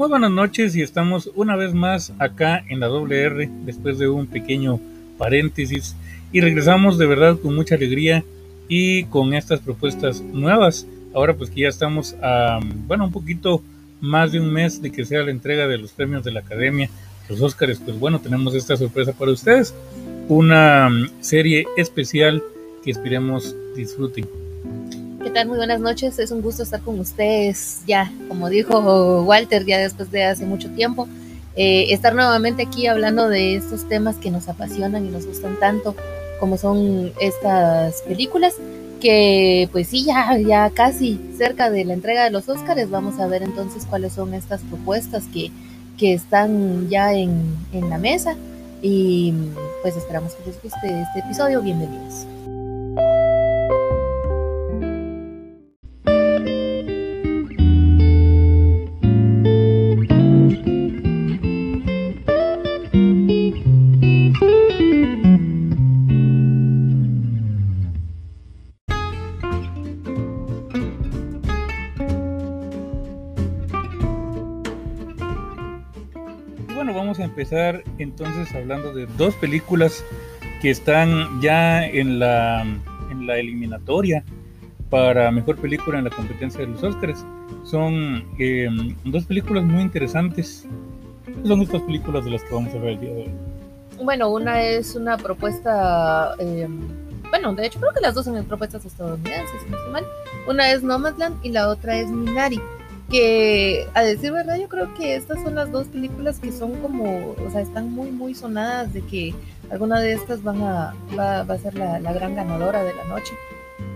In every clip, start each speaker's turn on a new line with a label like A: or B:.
A: Muy buenas noches y estamos una vez más acá en la WR después de un pequeño paréntesis y regresamos de verdad con mucha alegría y con estas propuestas nuevas. Ahora pues que ya estamos a, bueno, un poquito más de un mes de que sea la entrega de los premios de la Academia, los Óscares, pues bueno, tenemos esta sorpresa para ustedes, una serie especial que esperemos disfruten.
B: ¿Qué tal? Muy buenas noches. Es un gusto estar con ustedes ya, como dijo Walter, ya después de hace mucho tiempo. Eh, estar nuevamente aquí hablando de estos temas que nos apasionan y nos gustan tanto, como son estas películas, que pues sí, ya, ya casi cerca de la entrega de los Óscares, vamos a ver entonces cuáles son estas propuestas que, que están ya en, en la mesa y pues esperamos que les guste este episodio. Bienvenidos.
A: Entonces hablando de dos películas que están ya en la, en la eliminatoria para mejor película en la competencia de los Oscars. Son em, dos películas muy interesantes. son estas películas de las que vamos a ver el día de hoy?
B: Bueno, una es una propuesta, em, bueno, de hecho creo que las dos son propuestas estadounidenses, si no estoy mal. Una es Nomadland y la otra es Minari que a decir verdad yo creo que estas son las dos películas que son como, o sea, están muy muy sonadas de que alguna de estas van a, va, a ser la, gran ganadora de la noche.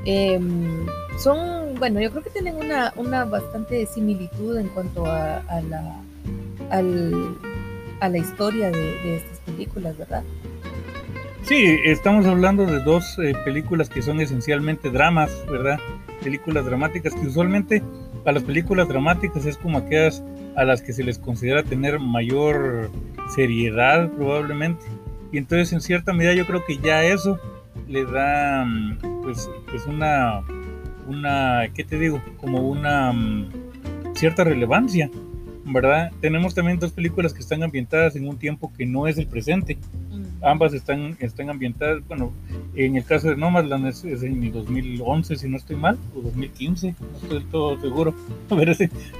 B: Em, son, bueno, yo creo que tienen una, una bastante similitud en cuanto a, la, a la historia de, estas películas, ¿verdad?
A: Sí, estamos hablando de dos eh, películas que son esencialmente dramas, ¿verdad? Películas dramáticas que usualmente a las películas dramáticas es como aquellas a las que se les considera tener mayor seriedad probablemente. Y entonces en cierta medida yo creo que ya eso le da mm, pues, pues una, una, ¿qué te digo? Como una mm, cierta relevancia, ¿verdad? Tenemos también dos películas que están ambientadas en un tiempo que no es el presente ambas están, están ambientadas, bueno, en el caso de Nomadland es, es en el 2011, si no estoy mal, o 2015, no estoy del todo seguro, pero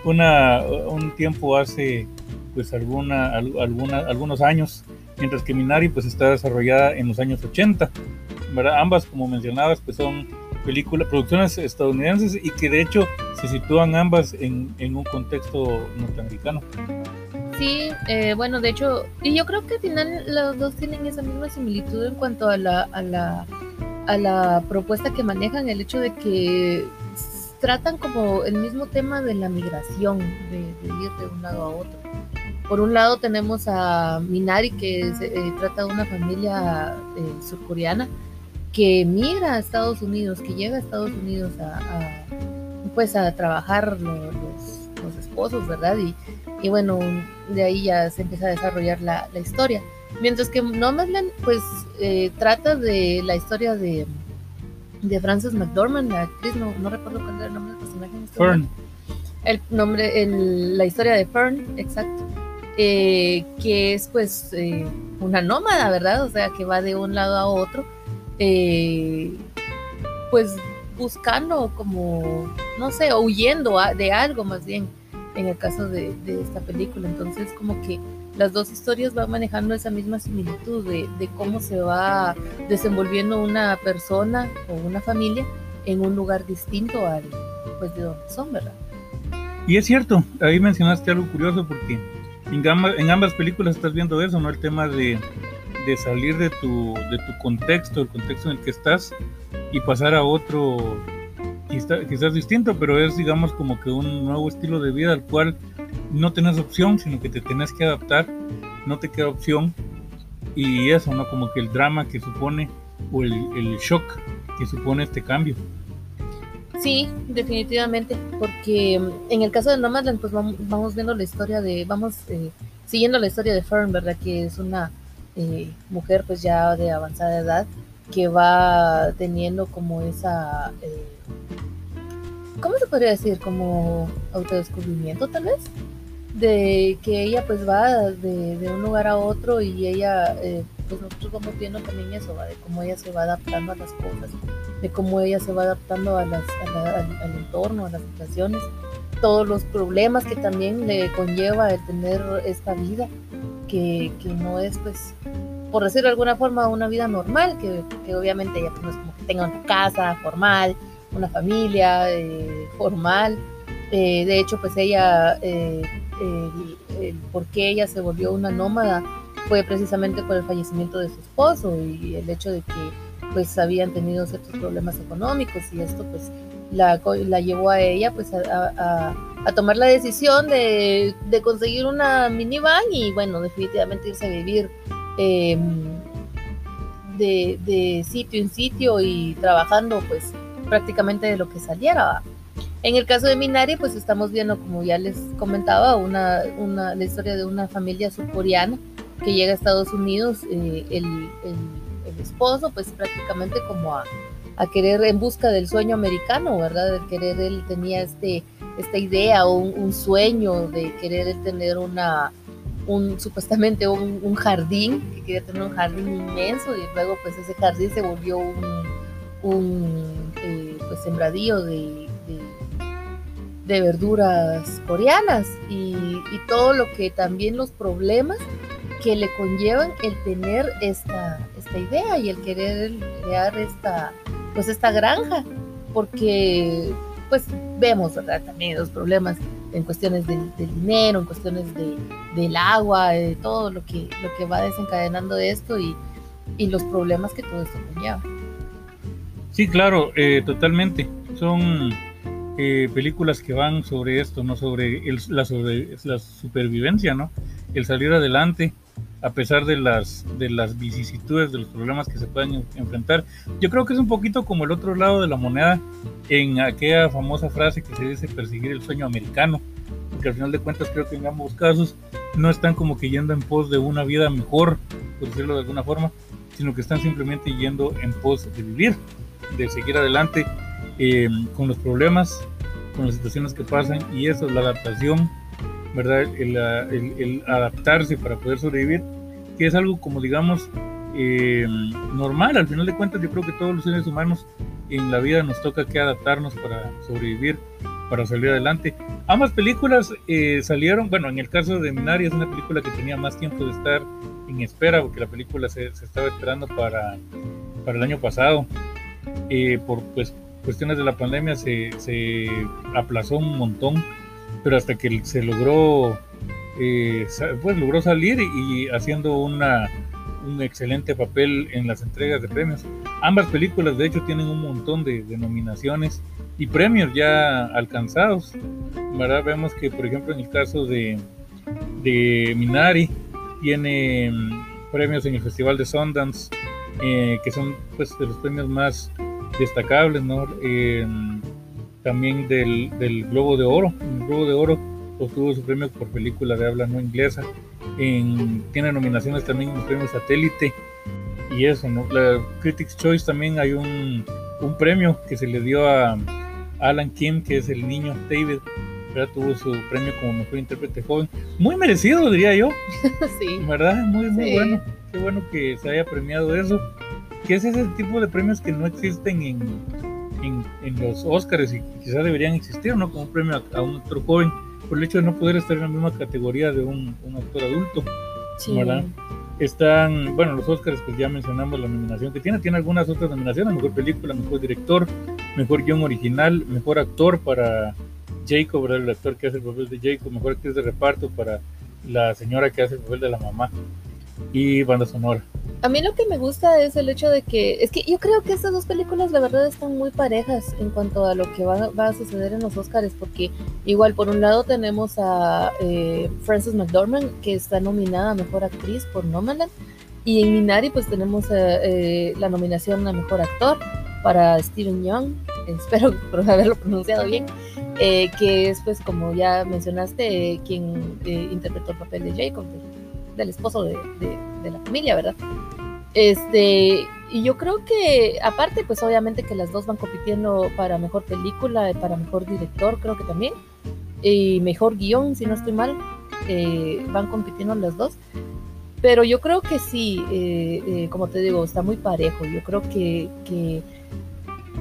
A: una, un tiempo hace pues alguna, alguna, algunos años, mientras que Minari pues está desarrollada en los años 80, ¿verdad? Ambas, como mencionabas, pues son películas, producciones estadounidenses y que de hecho se sitúan ambas en, en un contexto norteamericano.
B: Sí, eh, bueno, de hecho, y yo creo que al final los dos tienen esa misma similitud en cuanto a la, a la, a la propuesta que manejan, el hecho de que tratan como el mismo tema de la migración, de, ir de un lado a otro. Por un lado tenemos a Minari, que eh, trata de una familia eh, surcoreana que migra a Estados Unidos, que llega a Estados Unidos a, pues a trabajar los, los esposos, ¿verdad? Y, y bueno, de ahí ya se empieza a desarrollar la, historia. Mientras que Nomadland, pues, eh, trata de la historia de, de Frances McDormand, la actriz, no, no recuerdo cuál era el nombre del personaje. Este
A: Fern.
B: El nombre, el, la historia de Fern, exacto. Eh, que es pues eh, una nómada, ¿verdad? O sea, que va de un lado a otro, pues buscando como, no sé, huyendo de algo más bien en el caso de, esta película. Entonces, como que las dos historias van manejando esa misma similitud de, cómo se va desenvolviendo una persona o una familia en un lugar distinto al pues de donde son, ¿verdad?
A: Y es cierto, ahí mencionaste algo curioso porque en en ambas películas estás viendo eso, ¿no? El tema de, de salir de tu, de tu contexto, el contexto en el que estás y pasar a otro quizás distinto, pero es digamos como que un nuevo estilo de vida al cual no tenés opción, sino que te tenés que adaptar, no te queda opción y eso, ¿no? Como que el drama que supone o el, el shock que supone este cambio.
B: Sí, definitivamente, porque en el caso de Nomadland, pues vamos, viendo la historia de, vamos eh, siguiendo la historia de Fern, ¿verdad? Que es una eh, mujer pues ya de avanzada edad que va teniendo como esa eh, ¿cómo se podría decir? Como autodescubrimiento tal vez. de que ella pues va de, un lugar a otro y ella, eh, pues nosotros vamos viendo también eso, de cómo ella se va adaptando a las cosas, de cómo ella se va adaptando a las, al, entorno, a las situaciones, todos los problemas que también le conlleva el tener esta vida, que, no es pues, por decirlo de alguna forma, una vida normal, que, obviamente ella pues, no es como que tenga una casa formal, una familia eh, formal, eh, de hecho pues ella el, por qué ella se volvió una nómada fue precisamente por el fallecimiento de su esposo y el hecho de que pues habían tenido ciertos problemas económicos y esto pues la, la llevó a ella pues a, tomar la decisión de, conseguir una minivan y bueno definitivamente irse a vivir em, de, de, sitio en sitio y trabajando pues prácticamente de lo que saliera en el caso de Minari, pues estamos viendo, como ya les comentaba, una, una, la historia de una familia surcoreana que llega a Estados Unidos, eh, el, el, esposo, pues prácticamente como a, a, querer en busca del sueño americano, ¿verdad? De querer, él tenía este, esta idea o un, sueño de querer tener una, un, supuestamente un, jardín, que quería tener un jardín inmenso y luego pues ese jardín se volvió un, un eh, pues sembradío de de verduras coreanas y, todo lo que también los problemas que le conllevan el tener esta, esta idea y el querer crear esta, pues esta granja, porque pues vemos también los problemas en cuestiones del, dinero, en cuestiones de, del agua, de todo lo que, lo que va desencadenando esto y, y los problemas que todo esto conlleva.
A: Sí, claro, eh, totalmente. Son eh, películas que van sobre esto, no sobre, el, la, sobre la supervivencia, ¿no? El salir adelante a pesar de las, de las vicisitudes, de los problemas que se pueden enfrentar. Yo creo que es un poquito como el otro lado de la moneda en aquella famosa frase que se dice perseguir el sueño americano, porque al final de cuentas creo que en ambos casos no están como que yendo en pos de una vida mejor, por decirlo de alguna forma, sino que están simplemente yendo en pos de vivir, de seguir adelante eh, con los problemas, con las situaciones que pasan y eso, la adaptación, ¿verdad? El, adaptarse para poder sobrevivir, que es algo como digamos eh, normal, al final de cuentas yo creo que todos los seres humanos en la vida nos toca que adaptarnos para sobrevivir, para salir adelante. Ambas películas eh, salieron, bueno, en el caso de Minari es una película que tenía más tiempo de estar en espera, porque la película se, estaba esperando para, para el año pasado, por pues cuestiones de la pandemia se, se aplazó un montón, pero hasta que se logró, eh, pues logró salir y, haciendo una, un excelente papel en las entregas de premios. Ambas películas de hecho tienen un montón de, nominaciones y premios ya alcanzados. ¿verdad? Vemos que por ejemplo en el caso de, de Minari tiene mm, premios en el Festival de Sundance, eh, que son pues de los premios más destacables, ¿no? también del, del, Globo de Oro. Globo de Oro obtuvo su premio por película de habla no inglesa. En, tiene nominaciones también en el premio Satélite. Y eso, ¿no? La Critics' Choice también hay un, un premio que se le dio a Alan Kim, que es el niño David. ¿verdad? Tuvo su premio como mejor intérprete joven. Muy merecido, diría yo.
B: sí.
A: ¿Verdad? Muy, muy bueno. Qué bueno que se haya premiado eso que es ese tipo de premios que no existen en, en, los Oscars y quizás deberían existir, ¿no? Como un premio a, un actor joven, por el hecho de no poder estar en la misma categoría de un, un actor adulto. ¿verdad? Están, bueno, los Oscars, pues ya mencionamos la nominación que tiene, tiene algunas otras nominaciones, mejor película, mejor director, mejor guion original, mejor actor para Jacob, ¿verdad? el actor que hace el papel de Jacob, mejor actriz de reparto para la señora que hace el papel de la mamá y banda sonora.
B: A mí lo que me gusta es el hecho de que, es que yo creo que estas dos películas la verdad están muy parejas en cuanto a lo que va, a suceder en los Oscars, porque igual por un lado tenemos a eh, Frances McDormand, que está nominada a Mejor Actriz por Nomadland, y en Minari pues tenemos eh, eh, la nominación a Mejor Actor para Steven Young, espero haberlo pronunciado bien, que es pues como ya mencionaste, quien interpretó el papel de Jacob, del esposo de, de la familia, ¿verdad? Este, y yo creo que, aparte, pues obviamente que las dos van compitiendo para mejor película, para mejor director, creo que también, y mejor guion, si no estoy mal. eh, van compitiendo las dos. Pero yo creo que sí, eh, eh, como te digo, está muy parejo. Yo creo que, que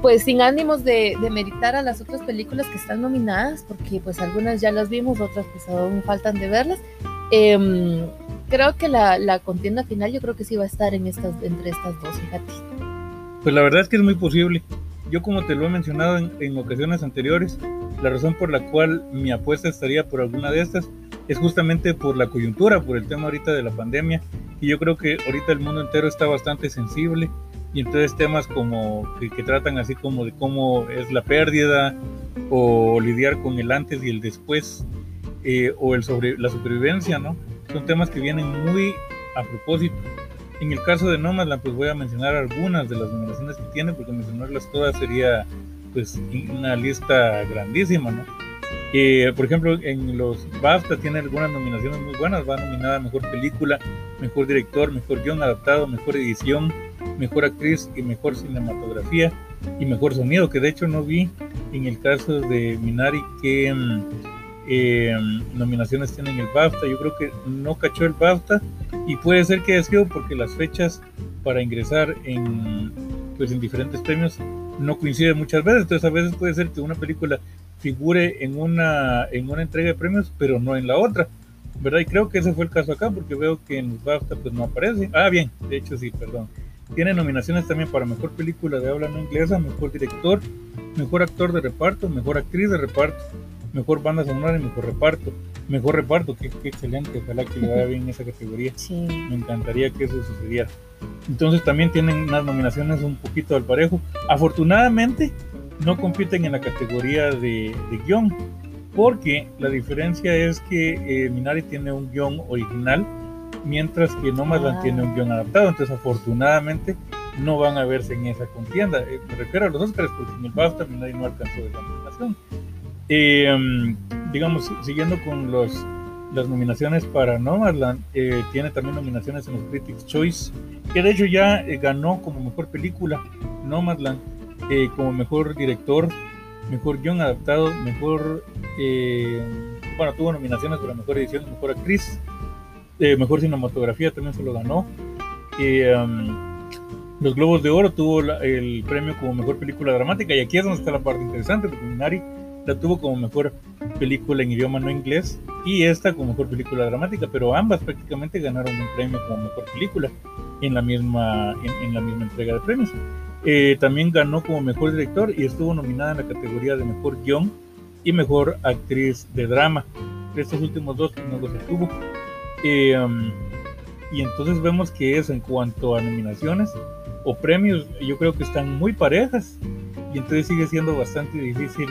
B: pues sin ánimos de, de, meditar a las otras películas que están nominadas, porque pues algunas ya las vimos, otras pues aún faltan de verlas. Creo que la, la, contienda final yo creo que sí va a estar en estas, entre estas dos, fíjate.
A: Pues la verdad es que es muy posible. Yo como te lo he mencionado en, en ocasiones anteriores, la razón por la cual mi apuesta estaría por alguna de estas es justamente por la coyuntura, por el tema ahorita de la pandemia. Y yo creo que ahorita el mundo entero está bastante sensible. Y entonces temas como que, que tratan así como de cómo es la pérdida o lidiar con el antes y el después eh, o el sobre, la supervivencia, ¿no? Son temas que vienen muy a propósito. En el caso de Nomadland, pues voy a mencionar algunas de las nominaciones que tiene, porque mencionarlas todas sería pues una lista grandísima, ¿no? Eh, por ejemplo, en los BAFTA tiene algunas nominaciones muy buenas. Va nominada a Mejor Película, Mejor Director, Mejor Guión Adaptado, Mejor Edición, Mejor Actriz y Mejor Cinematografía y Mejor Sonido, que de hecho no vi en el caso de Minari que eh, nominaciones tienen el BAFTA. Yo creo que no cachó el BAFTA y puede ser que haya sido porque las fechas para ingresar en, pues, en diferentes premios no coinciden muchas veces. Entonces a veces puede ser que una película figure en una, en una entrega de premios, pero no en la otra. ¿Verdad? Y creo que ese fue el caso acá, porque veo que en los BAFTA pues no aparece. Ah, bien, de hecho sí, perdón. Tiene nominaciones también para Mejor Película de Habla No Inglesa, Mejor Director, Mejor Actor de Reparto, Mejor Actriz de Reparto, Mejor Banda Sonora y Mejor Reparto. Mejor Reparto, qué, qué excelente, ojalá que le vaya bien esa categoría.
B: Sí.
A: Me encantaría que eso sucediera. Entonces también tienen unas nominaciones un poquito al parejo. Afortunadamente no compiten en la categoría de, de guion, porque la diferencia es que eh, Minari tiene un guion original, mientras que Nomadland
B: Ah.
A: tiene un guion adaptado. Entonces afortunadamente no van a verse en esa contienda. Eh, me refiero a los Oscars, porque en el BAFTA Minari no alcanzó la nominación. Eh, digamos, siguiendo con los, las nominaciones para Nomadland, eh, tiene también nominaciones en los Critics' Choice, que de hecho ya eh, ganó como mejor película Nomadland, eh, como mejor director, mejor guion adaptado, mejor, eh, bueno, tuvo nominaciones para mejor edición, mejor actriz, mejor cinematografía también se lo ganó. Um, los Globos de Oro tuvo el premio como mejor película dramática y aquí es donde está la parte interesante porque Minari la tuvo como mejor película en idioma no inglés y esta como mejor película dramática, pero ambas prácticamente ganaron un premio como mejor película en la misma, en, en la misma entrega de premios. Eh, también ganó como mejor director y estuvo nominada en la categoría de mejor guion y mejor actriz de drama. Estos últimos dos no los obtuvo. Eh, um, y entonces vemos que eso en cuanto a nominaciones o premios, yo creo que están muy parejas y entonces sigue siendo bastante difícil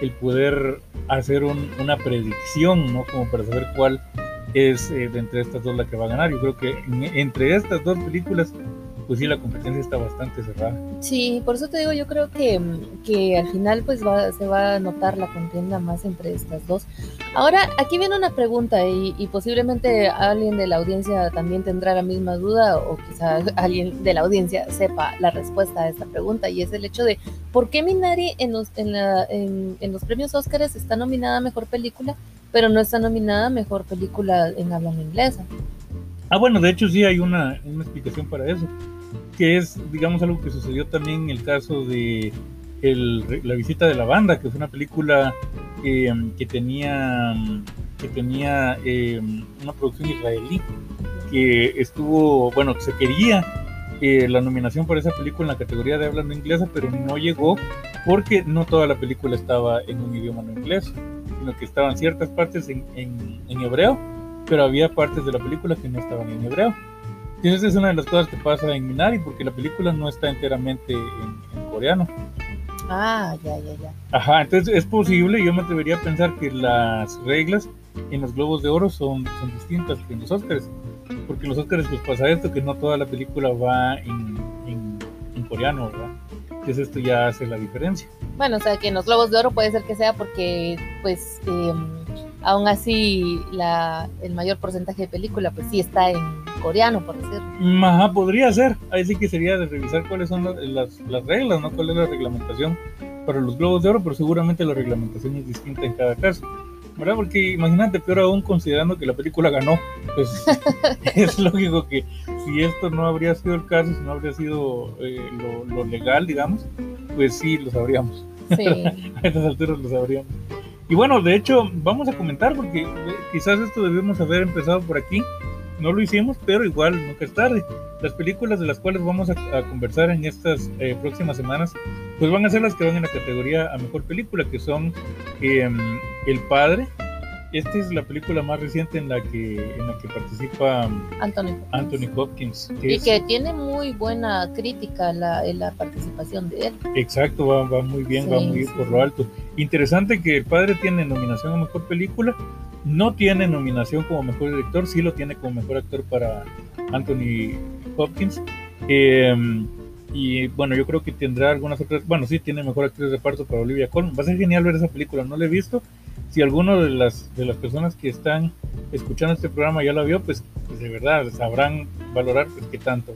A: el poder hacer un, una predicción, ¿no? Como para saber cuál es eh, de entre estas dos la que va a ganar. Yo creo que en- entre estas dos películas, pues sí, la competencia está bastante cerrada.
B: Sí, por eso te digo, yo creo que, que al final pues va, se va a notar la contienda más entre estas dos. Ahora, aquí viene una pregunta y, y posiblemente alguien de la audiencia también tendrá la misma duda o quizá alguien de la audiencia sepa la respuesta a esta pregunta y es el hecho de ¿por qué Minari en los, en la, en, los premios Óscares está nominada a Mejor Película pero no está nominada a Mejor Película en habla inglesa?
A: Ah, bueno, de hecho sí hay una, una explicación para eso, que es, digamos, algo que sucedió también en el caso de el- La visita de la banda, que fue una película eh, que tenía, que tenía eh, una producción israelí, que estuvo, bueno, se quería eh, la nominación por esa película en la categoría de habla no inglesa, pero no llegó porque no toda la película estaba en un idioma no inglés, sino que estaban ciertas partes en, en- en hebreo, pero había partes de la película que no estaban en hebreo. Esa es una de las cosas que pasa en Minari, porque la película no está enteramente en, en coreano.
B: Ah, ya, ya, ya.
A: Ajá, entonces es posible, yo me atrevería a pensar que las reglas en los Globos de Oro son, son distintas que en los Oscars, porque los Oscars pues pasa esto, que no toda la película va en, en, en coreano, ¿verdad? Entonces esto ya hace la diferencia.
B: Bueno, o sea que en los Globos de Oro puede ser que sea porque, pues, eh, aún así la, el mayor porcentaje de película, pues sí está en coreano, por decirlo.
A: Ajá, podría ser. Ahí sí que sería de revisar cuáles son las, las, las reglas, ¿no? Cuál es la reglamentación para los globos de oro, pero seguramente la reglamentación es distinta en cada caso. ¿Verdad? Porque imagínate, peor aún considerando que la película ganó, pues es lógico que si esto no habría sido el caso, si no habría sido eh, lo, legal, digamos, pues sí, lo sabríamos. Sí. a estas alturas lo sabríamos. Y bueno, de hecho, vamos a comentar porque eh, quizás esto debemos haber empezado por aquí. No lo hicimos, pero igual nunca es tarde. Las películas de las cuales vamos a, conversar en estas eh, próximas semanas, pues van a ser las que van en la categoría a mejor película, que son em, El Padre, esta es la película más reciente en la que, en la que participa Anthony Hopkins.
B: y que tiene muy buena crítica la, la participación de él.
A: Exacto, va, va muy bien, va muy por lo alto. Interesante que el padre tiene nominación a mejor película, no tiene nominación como mejor director, sí lo tiene como mejor actor para Anthony Hopkins. Em, y bueno, yo creo que tendrá algunas otras. Bueno, sí, tiene mejor actriz de reparto para Olivia Colman. Va a ser genial ver esa película, no la he visto si alguno de las, de las personas que están escuchando este programa ya lo vio, pues, pues de verdad sabrán valorar pues, qué tanto.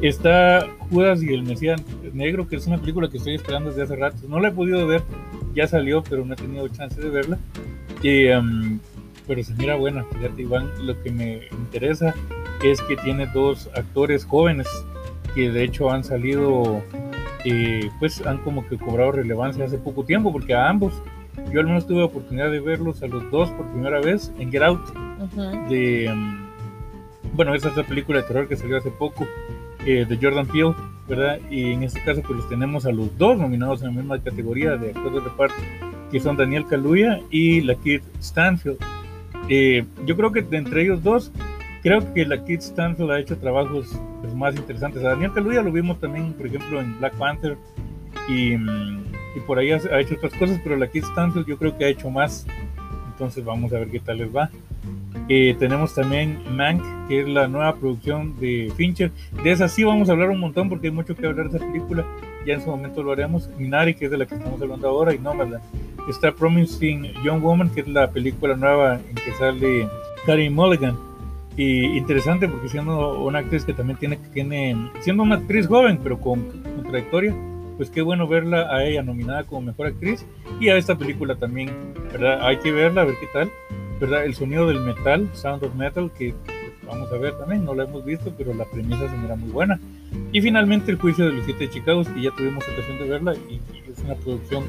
A: Está Judas y el Mesías Negro, que es una película que estoy esperando desde hace rato. No la he podido ver, ya salió, pero no he tenido chance de verla. Y, um, pero se mira buena, fíjate Iván, lo que me interesa es que tiene dos actores jóvenes que de hecho han salido, eh, pues han como que cobrado relevancia hace poco tiempo, porque a ambos yo al menos tuve oportunidad de verlos a los dos por primera vez en Get Out. De, um, bueno, esa es la película de terror que salió hace poco eh, de Jordan Peele, ¿verdad? Y en este caso pues los tenemos a los dos nominados en la misma categoría de actores de reparto, que son Daniel Kaluuya y la Kid Stanfield. Eh, yo creo que entre ellos dos, creo que la Kid Stanfield ha hecho trabajos pues, más interesantes. A Daniel Kaluuya lo vimos también, por ejemplo, en Black Panther y... Um, y por ahí ha, hecho otras cosas, pero la Kid Stanfield yo creo que ha hecho más. Entonces vamos a ver qué tal les va. Eh, tenemos también Mank, que es la nueva producción de Fincher. De esa sí vamos a hablar un montón porque hay mucho que hablar de esa película. Ya en su momento lo haremos. Minari, que es de la que estamos hablando ahora, y Nomadland. Está Promising Young Woman, que es la película nueva en que sale Carrie Mulligan. Y interesante porque siendo una actriz que también tiene, tiene siendo una actriz joven, pero con, con trayectoria, pues qué bueno verla a ella nominada como mejor actriz y a esta película también, ¿verdad? Hay que verla, a ver qué tal, ¿verdad? El sonido del metal, Sound of Metal, que pues, vamos a ver también, no la hemos visto, pero la premisa se mira muy buena. Y finalmente El juicio de los siete de Chicago, que ya tuvimos ocasión de verla y, es una producción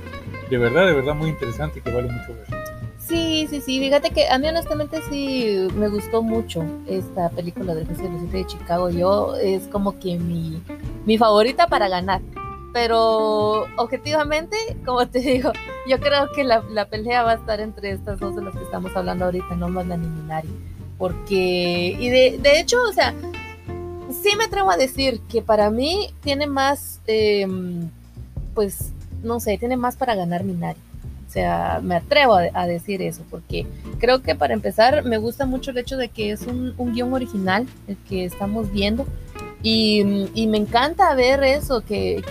A: de verdad, de verdad muy interesante que vale mucho ver.
B: Sí, sí, sí, fíjate que a mí honestamente sí me gustó mucho esta película del juicio de los siete de Chicago. Yo es como que mi, mi favorita para ganar pero objetivamente, como te digo, yo creo que la, pelea va a estar entre estas dos de las que estamos hablando ahorita, no más la Minari. Porque, y de, de, hecho, o sea, sí me atrevo a decir que para mí tiene más, em, pues, no sé, tiene más para ganar Minari. O sea, me atrevo a, decir eso, porque creo que para empezar me gusta mucho el hecho de que es un, un guion original el que estamos viendo y, me encanta ver eso, que,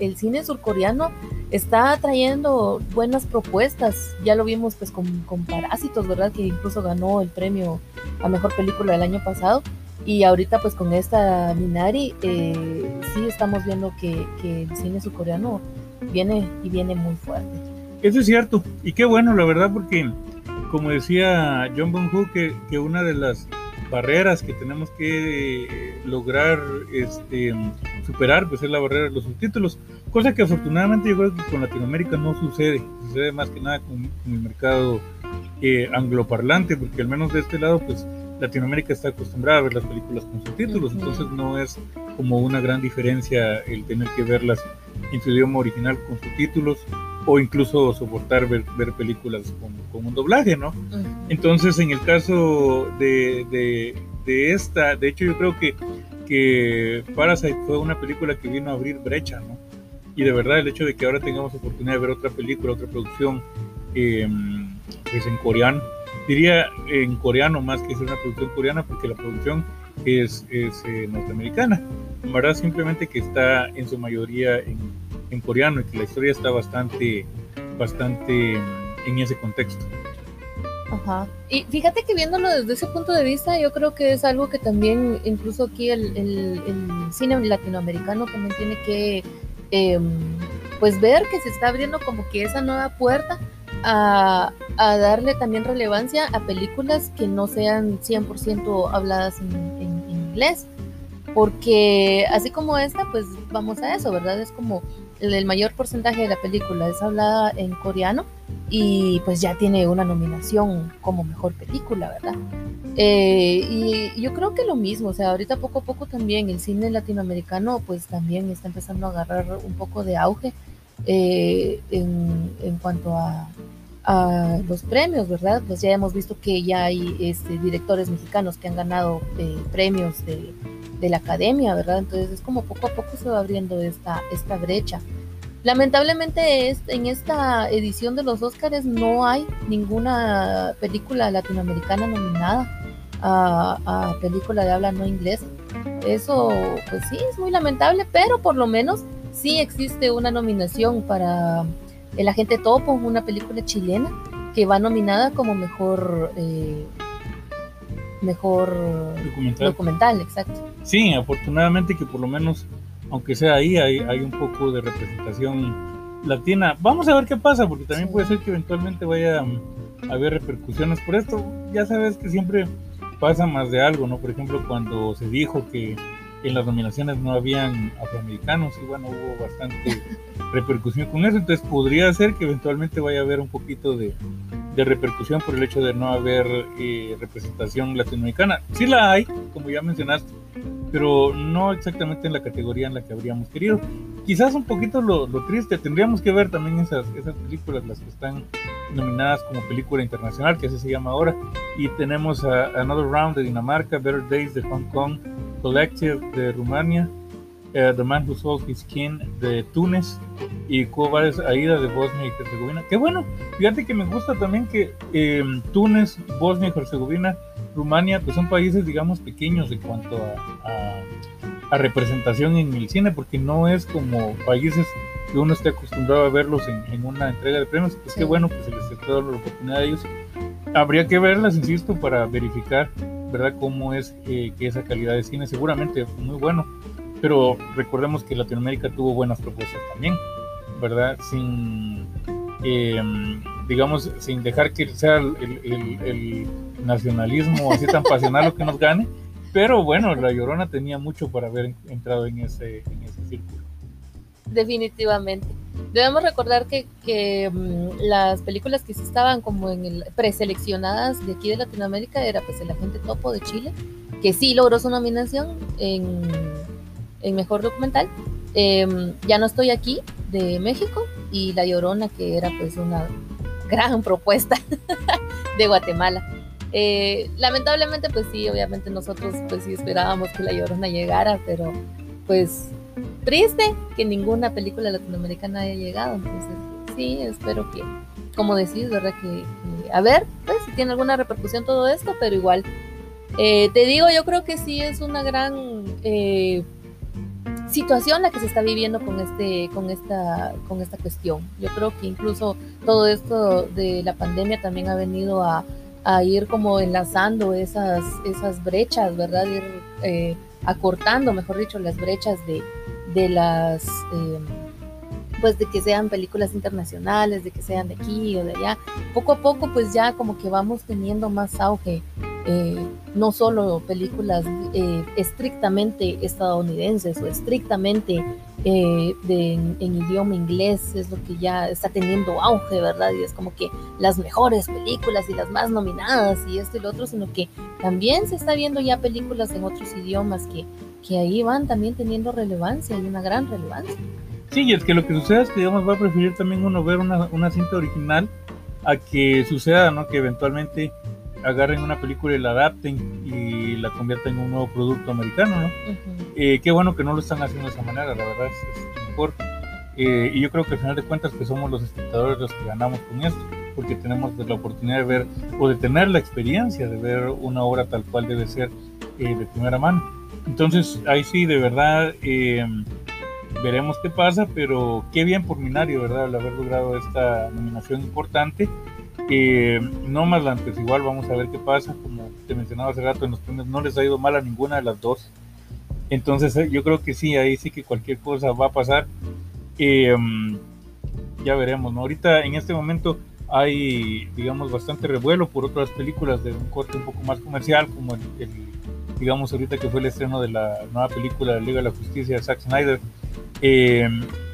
B: el, cine surcoreano está trayendo buenas propuestas. Ya lo vimos pues con, con, Parásitos, ¿verdad? Que incluso ganó el premio a Mejor Película del año pasado. Y ahorita pues con esta Minari eh, sí estamos viendo que, el cine surcoreano viene y viene muy fuerte.
A: Eso es cierto. Y qué bueno, la verdad, porque como decía John Bong-ho, que, que una de las barreras que tenemos que lograr este, superar, pues es la barrera de los subtítulos, cosa que afortunadamente yo creo que con Latinoamérica no sucede, sucede más que nada con, el mercado eh, angloparlante, porque al menos de este lado, pues Latinoamérica está acostumbrada a ver las películas con subtítulos, entonces no es como una gran diferencia el tener que verlas en su idioma original con subtítulos o incluso soportar ver, películas con, un doblaje, ¿no? Entonces, en el caso de, de, esta, de hecho yo creo que, que Parasite fue una película que vino a abrir brecha, ¿no? Y de verdad el hecho de que ahora tengamos oportunidad de ver otra película, otra producción, em, pues en coreano, diría en coreano más que ser una producción coreana, porque la producción es, es eh, norteamericana, ¿verdad? Simplemente que está en su mayoría en en coreano y que la historia está bastante, bastante en ese contexto.
B: Ajá. Y fíjate que viéndolo desde ese punto de vista, yo creo que es algo que también, incluso aquí el, el, cine latinoamericano también tiene que em, pues ver que se está abriendo como que esa nueva puerta a, darle también relevancia a películas que no sean 100% habladas en, inglés. Porque así como esta, pues vamos a eso, ¿verdad? Es como el, mayor porcentaje de la película es hablada en coreano y pues ya tiene una nominación como mejor película, ¿verdad? Eh, y yo creo que lo mismo, o sea, ahorita poco a poco también el cine latinoamericano pues también está empezando a agarrar un poco de auge eh, en, en, cuanto a, a, los premios, ¿verdad? Pues ya hemos visto que ya hay este, directores mexicanos que han ganado eh, premios de, de, la academia, ¿verdad? Entonces es como poco a poco se va abriendo esta, esta brecha. Lamentablemente en esta edición de los Óscares no hay ninguna película latinoamericana nominada a, a película de habla no inglesa. Eso, pues sí, es muy lamentable, pero por lo menos sí existe una nominación para El Agente Topo, una película chilena que va nominada como mejor eh, mejor documental. exacto.
A: Sí, afortunadamente que por lo menos, aunque sea ahí, hay, hay un poco de representación latina. Vamos a ver qué pasa, porque también puede ser que eventualmente vaya a haber repercusiones por esto. Ya sabes que siempre pasa más de algo, ¿no? Por ejemplo, cuando se dijo que en las nominaciones no habían afroamericanos y bueno, hubo bastante repercusión con eso, entonces podría ser que eventualmente vaya a haber un poquito de, de repercusión por el hecho de no haber eh, representación latinoamericana. Sí la hay, como ya mencionaste, pero no exactamente en la categoría en la que habríamos querido. Quizás un poquito lo, lo triste, tendríamos que ver también esas, esas películas, las que están nominadas como película internacional, que así se llama ahora, y tenemos a Another Round de Dinamarca, Better Days de Hong Kong, Collective de Rumania, uh, The Man Who Sold His Skin de Túnez y Cobales Aida de Bosnia y Herzegovina. Qué bueno, fíjate que me gusta también que eh, Túnez, Bosnia y Herzegovina, Rumania, pues son países, digamos, pequeños en cuanto a, a, representación en el cine, porque no es como países que uno esté acostumbrado a verlos en, en una entrega de premios. Pues qué bueno que se les esté dando la oportunidad a ellos. Habría que verlas, insisto, para verificar ¿verdad? Cómo es eh, que esa calidad de cine seguramente fue muy bueno, pero recordemos que Latinoamérica tuvo buenas propuestas también, ¿verdad? Sin, em, digamos, sin dejar que sea el, nacionalismo así tan pasional lo que nos gane, pero bueno, La Llorona tenía mucho para haber entrado en ese, en ese círculo.
B: Definitivamente. Debemos recordar que, mm, las películas que sí estaban como en el preseleccionadas de aquí de Latinoamérica era pues El Agente Topo de Chile, que sí logró su nominación en, en Mejor Documental. Em, ya no estoy aquí de México y La Llorona, que era pues una gran propuesta de Guatemala. Eh, lamentablemente pues sí, obviamente nosotros pues sí esperábamos que La Llorona llegara, pero pues triste que ninguna película latinoamericana haya llegado. Entonces, sí, espero que, como decís, ¿verdad? Que, a ver, pues si tiene alguna repercusión todo esto, pero igual, eh, te digo, yo creo que sí es una gran eh, situación la que se está viviendo con este, con esta, con esta cuestión. Yo creo que incluso todo esto de la pandemia también ha venido a, a ir como enlazando esas, esas brechas, ¿verdad? Eh, acortando, mejor dicho, las brechas de, de las, em, pues de que sean películas internacionales, de que sean de aquí o de allá. Poco a poco pues ya como que vamos teniendo más auge, eh, no solo películas eh, estrictamente estadounidenses o estrictamente eh, de, en, idioma inglés, es lo que ya está teniendo auge, ¿verdad? Y es como que las mejores películas y las más nominadas y esto y lo otro, sino que también se está viendo ya películas en otros idiomas que que ahí van también teniendo relevancia y una gran relevancia.
A: Sí, y es que lo que sucede es que digamos va a preferir también uno ver una, una cinta original a que suceda, ¿no? Que eventualmente agarren una película y la adapten y la conviertan en un nuevo producto americano, ¿no? Eh, qué bueno que no lo están haciendo de esa manera, la verdad es, mejor. Eh, y yo creo que al final de cuentas que somos los espectadores los que ganamos con esto, porque tenemos la oportunidad de ver o de tener la experiencia de ver una obra tal cual debe ser eh, de primera mano. Entonces, ahí sí, de verdad, eh, veremos qué pasa, pero qué bien por Minario, ¿verdad? Al haber logrado esta nominación importante. Eh, no más antes, igual vamos a ver qué pasa. Como te mencionaba hace rato, en los premios no les ha ido mal a ninguna de las dos. Entonces, eh, yo creo que sí, ahí sí que cualquier cosa va a pasar. ya veremos, ¿no? Ahorita en este momento hay, digamos, bastante revuelo por otras películas de un corte un poco más comercial, como el, digamos, ahorita que fue el estreno de la nueva película de Liga de la Justicia de Zack Snyder. Eh,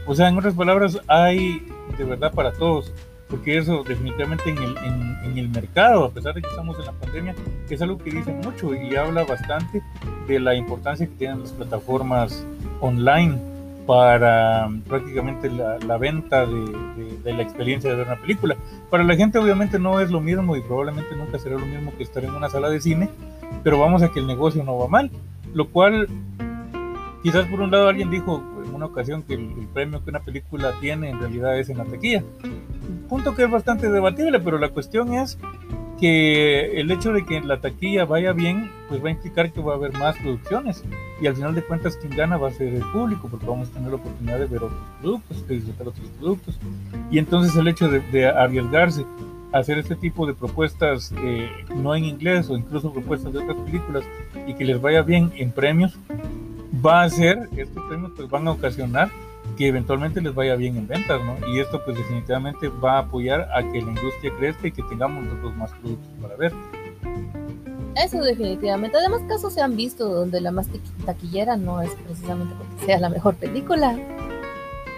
A: o sea, en otras palabras, hay de verdad para todos, porque eso definitivamente en el, en, el mercado, a pesar de que estamos en la pandemia, es algo que dice mucho y habla bastante de la importancia que tienen las plataformas online para um, prácticamente la, venta de, la experiencia de ver una película. Para la gente obviamente no es lo mismo y probablemente nunca será lo mismo que estar en una sala de cine, pero vamos a que el negocio no va mal, lo cual quizás por un lado alguien dijo en una ocasión que el, el premio que una película tiene en realidad es en la taquilla, punto que es bastante debatible, pero la cuestión es que el hecho de que la taquilla vaya bien, pues va a implicar que va a haber más producciones. Y al final de cuentas, quien gana va a ser el público, porque vamos a tener la oportunidad de ver otros productos, de disfrutar otros productos. Y entonces el hecho de, arriesgarse a hacer este tipo de propuestas, eh, no en inglés o incluso propuestas de otras películas, y que les vaya bien en premios, va a hacer, estos premios pues van a ocasionar que eventualmente les vaya bien en ventas, ¿no? Y esto pues definitivamente va a apoyar a que la industria crezca y que tengamos nosotros más productos para ver.
B: Eso definitivamente. Además casos se han visto donde la más taquillera no es precisamente porque sea la mejor película.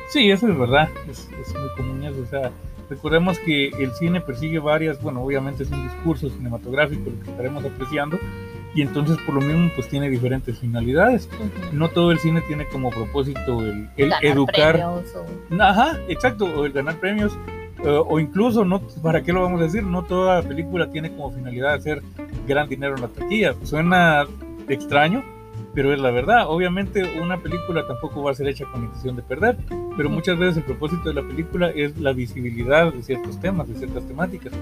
A: Sí, eso es verdad, es, muy común eso. O sea, recordemos que el cine persigue varias, bueno, obviamente es un discurso cinematográfico lo que estaremos apreciando, y entonces por lo mismo pues tiene diferentes finalidades. No todo el cine tiene como propósito el, educar. Ajá, exacto, o el ganar premios. Eh, o incluso, no, ¿para qué lo vamos a decir? No toda película tiene como finalidad hacer gran dinero en la taquilla. Suena extraño, pero es la verdad. Obviamente una película tampoco va a ser hecha con intención de perder, pero muchas veces el propósito de la película es la visibilidad de ciertos temas, de ciertas temáticas.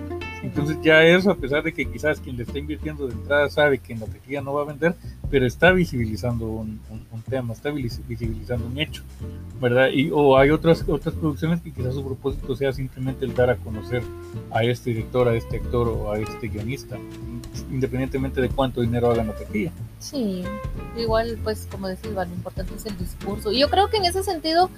A: Entonces ya eso, a pesar de que quizás quien le está invirtiendo de entrada sabe que en la taquilla no va a vender, pero está visibilizando un, tema, está visibilizando un hecho, ¿verdad? Y, o hay otras, otras producciones que quizás su propósito sea simplemente el dar a conocer a este director, a este actor o a este guionista, independientemente de cuánto dinero haga en la taquilla.
B: Sí, igual pues como decís, lo importante es el discurso. Y yo creo que en ese sentido...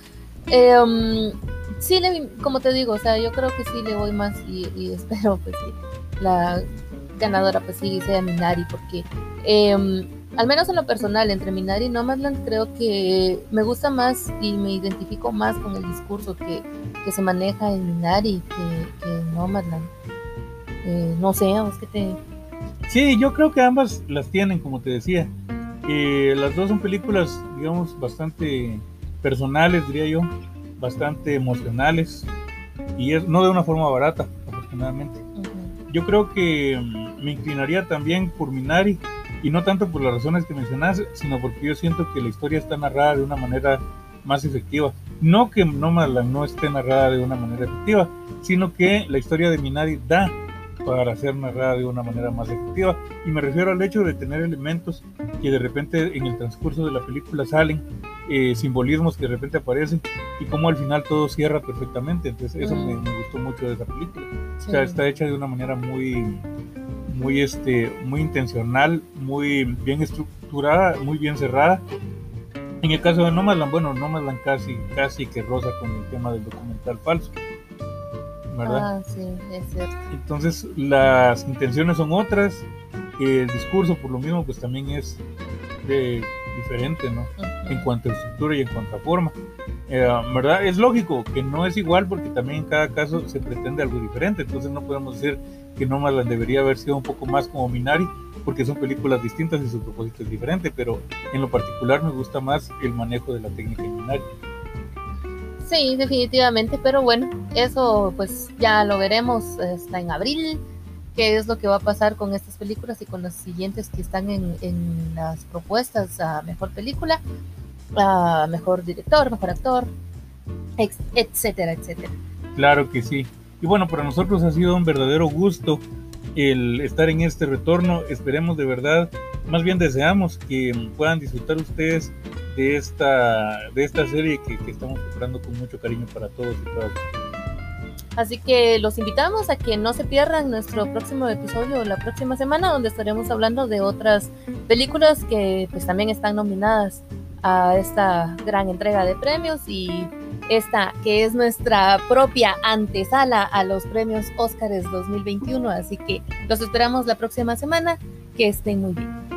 B: Eh, sí, le, como te digo, o sea, yo creo que sí le voy más y, espero pues que la ganadora pues sí sea Minari porque em, al menos en lo personal entre Minari y Nomadland creo que me gusta más y me identifico más con el discurso que, se maneja en Minari que, que en Nomadland. Eh, no sé, es que te...
A: Sí, yo creo que ambas las tienen, como te decía. Eh, las dos son películas, digamos, bastante personales, diría yo bastante emocionales y es no de una forma barata, afortunadamente. Yo creo que mm, me inclinaría también por Minari y no tanto por las razones que mencionaste, sino porque yo siento que la historia está narrada de una manera más efectiva. No que Nomadland no esté narrada de una manera efectiva, sino que la historia de Minari da para ser narrada de una manera más efectiva. Y me refiero al hecho de tener elementos que de repente en el transcurso de la película salen, eh, simbolismos que de repente aparecen y como al final todo cierra perfectamente. Entonces eso me, gustó mucho de esa película. O sea, está hecha de una manera muy, muy, este, muy intencional, muy bien estructurada, muy bien cerrada. En el caso de Nomadland, bueno, Nomadland casi, casi que rosa con el tema del documental falso.
B: Ah, sí, es cierto.
A: Entonces las intenciones son otras, el discurso por lo mismo pues también es diferente, ¿no? En cuanto a estructura y en cuanto a forma. Eh, ¿Verdad? Es lógico que no es igual porque también en cada caso se pretende algo diferente, entonces no podemos decir que la debería haber sido un poco más como Minari, porque son películas distintas y su propósito es diferente, pero en lo particular me gusta más el manejo de la técnica en Minari.
B: Sí, definitivamente, pero bueno, eso pues ya lo veremos hasta en abril, qué es lo que va a pasar con estas películas y con las siguientes que están en, las propuestas a mejor película, a mejor director, mejor actor, etcétera, etcétera.
A: Claro que sí. Y bueno, para nosotros ha sido un verdadero gusto el estar en este retorno. Esperemos de verdad, más bien deseamos que puedan disfrutar ustedes de esta, de esta serie que, estamos preparando con mucho cariño para todos y todas.
B: Así que los invitamos a que no se pierdan nuestro próximo episodio la próxima semana, donde estaremos hablando de otras películas que pues también están nominadas a esta gran entrega de premios y esta que es nuestra propia antesala a los premios Óscares 2021. Así que los esperamos la próxima semana. Que estén muy bien.